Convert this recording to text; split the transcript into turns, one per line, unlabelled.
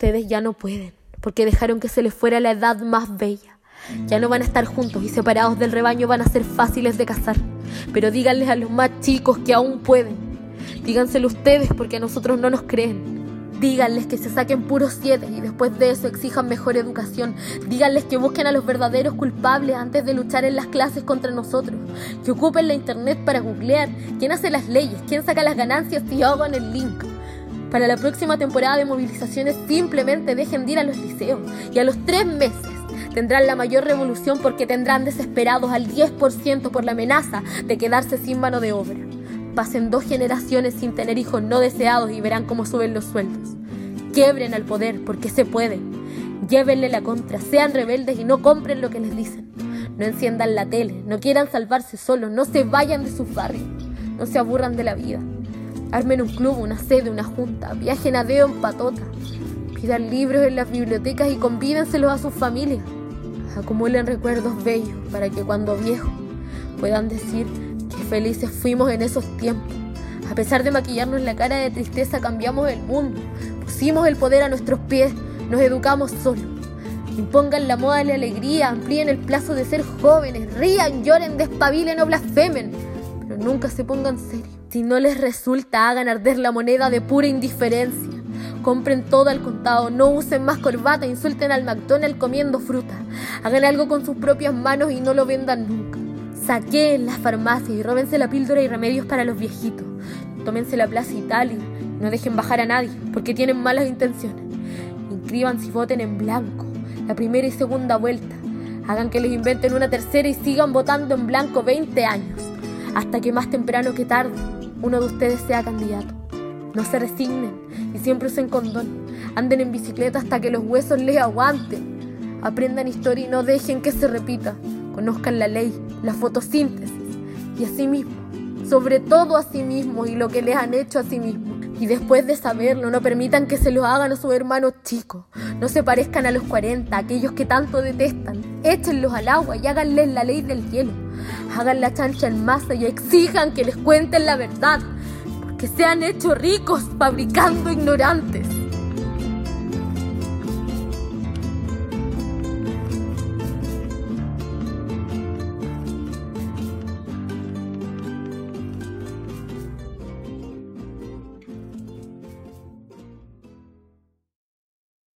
Ustedes ya no pueden, porque dejaron que se les fuera la edad más bella. Ya no van a estar juntos y separados del rebaño van a ser fáciles de cazar. Pero díganles a los más chicos que aún pueden. Díganselo ustedes porque a nosotros no nos creen. Díganles que se saquen puros siete y después de eso exijan mejor educación. Díganles que busquen a los verdaderos culpables antes de luchar en las clases contra nosotros. Que ocupen la internet para googlear quién hace las leyes, quién saca las ganancias y hagan el link. Para la próxima temporada de movilizaciones simplemente dejen de ir a los liceos y a los tres meses tendrán la mayor revolución porque tendrán desesperados al 10% por la amenaza de quedarse sin mano de obra. Pasen dos generaciones sin tener hijos no deseados y verán cómo suben los sueldos. Quiebren al poder porque se puede. Llévenle la contra, sean rebeldes y no compren lo que les dicen. No enciendan la tele, no quieran salvarse solos, no se vayan de sus barrios, no se aburran de la vida. Armen un club, una sede, una junta, viajen a Deo en patota, pidan libros en las bibliotecas y convídenselos a sus familias. Acumulen recuerdos bellos para que cuando viejos puedan decir que felices fuimos en esos tiempos. A pesar de maquillarnos la cara de tristeza, cambiamos el mundo. Pusimos el poder a nuestros pies, nos educamos solos. Impongan la moda de la alegría, amplíen el plazo de ser jóvenes, rían, lloren, despabilen o blasfemen, pero nunca se pongan serios. Si no les resulta, hagan arder la moneda de pura indiferencia. Compren todo al contado, no usen más corbata, insulten al McDonald's comiendo fruta. Hagan algo con sus propias manos y no lo vendan nunca. Saqueen las farmacias y róbense la píldora y remedios para los viejitos. Tómense la Plaza Italia. No dejen bajar a nadie porque tienen malas intenciones. Inscríbanse y voten en blanco. La primera y segunda vuelta. Hagan que les inventen una tercera y sigan votando en blanco 20 años. Hasta que más temprano que tarde uno de ustedes sea candidato. No se resignen y siempre usen condón. Anden en bicicleta hasta que los huesos les aguanten. Aprendan historia y no dejen que se repita. Conozcan la ley, la fotosíntesis y a sí mismos. Sobre todo a sí mismos y lo que les han hecho a sí mismos. Y después de saberlo, no permitan que se lo hagan a sus hermanos chicos. No se parezcan a los 40, aquellos que tanto detestan. Échenlos al agua y háganles la ley del hielo. Hagan la chancha en masa y exijan que les cuenten la verdad que se han hecho ricos fabricando ignorantes.